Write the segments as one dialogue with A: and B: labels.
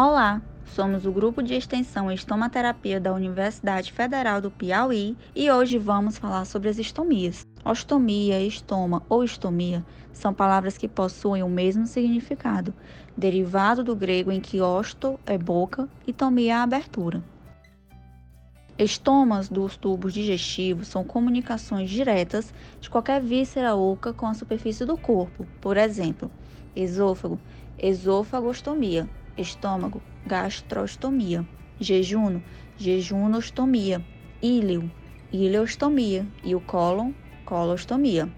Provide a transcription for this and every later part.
A: Olá, somos o grupo de extensão Estomaterapia da Universidade Federal do Piauí e hoje vamos falar sobre as estomias. Ostomia, estoma ou estomia são palavras que possuem o mesmo significado, derivado do grego em que osto é boca e tomia é abertura. Estomas dos tubos digestivos são comunicações diretas de qualquer víscera oca com a superfície do corpo. Por exemplo, esôfago, esofagostomia, estômago, gastrostomia, jejuno, jejunostomia, íleo, ileostomia e o cólon, colostomia.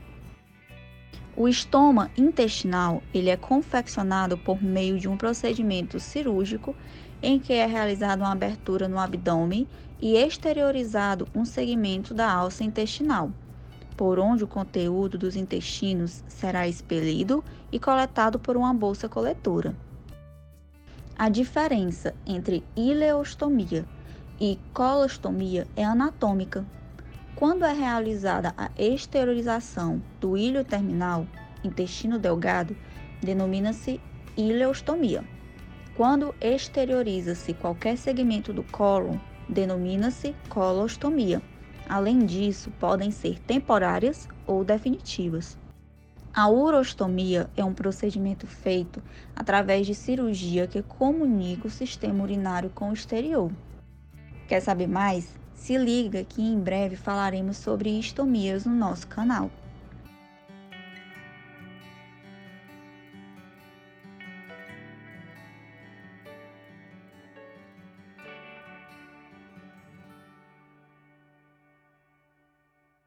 A: O estoma intestinal ele é confeccionado por meio de um procedimento cirúrgico em que é realizada uma abertura no abdômen e exteriorizado um segmento da alça intestinal, por onde o conteúdo dos intestinos será expelido e coletado por uma bolsa coletora. A diferença entre ileostomia e colostomia é anatômica. Quando é realizada a exteriorização do ilho terminal, intestino delgado, denomina-se ileostomia. Quando exterioriza-se qualquer segmento do cólon, denomina-se colostomia. Além disso, podem ser temporárias ou definitivas. A urostomia é um procedimento feito através de cirurgia que comunica o sistema urinário com o exterior. Quer saber mais? Se liga que em breve falaremos sobre estomias no nosso canal.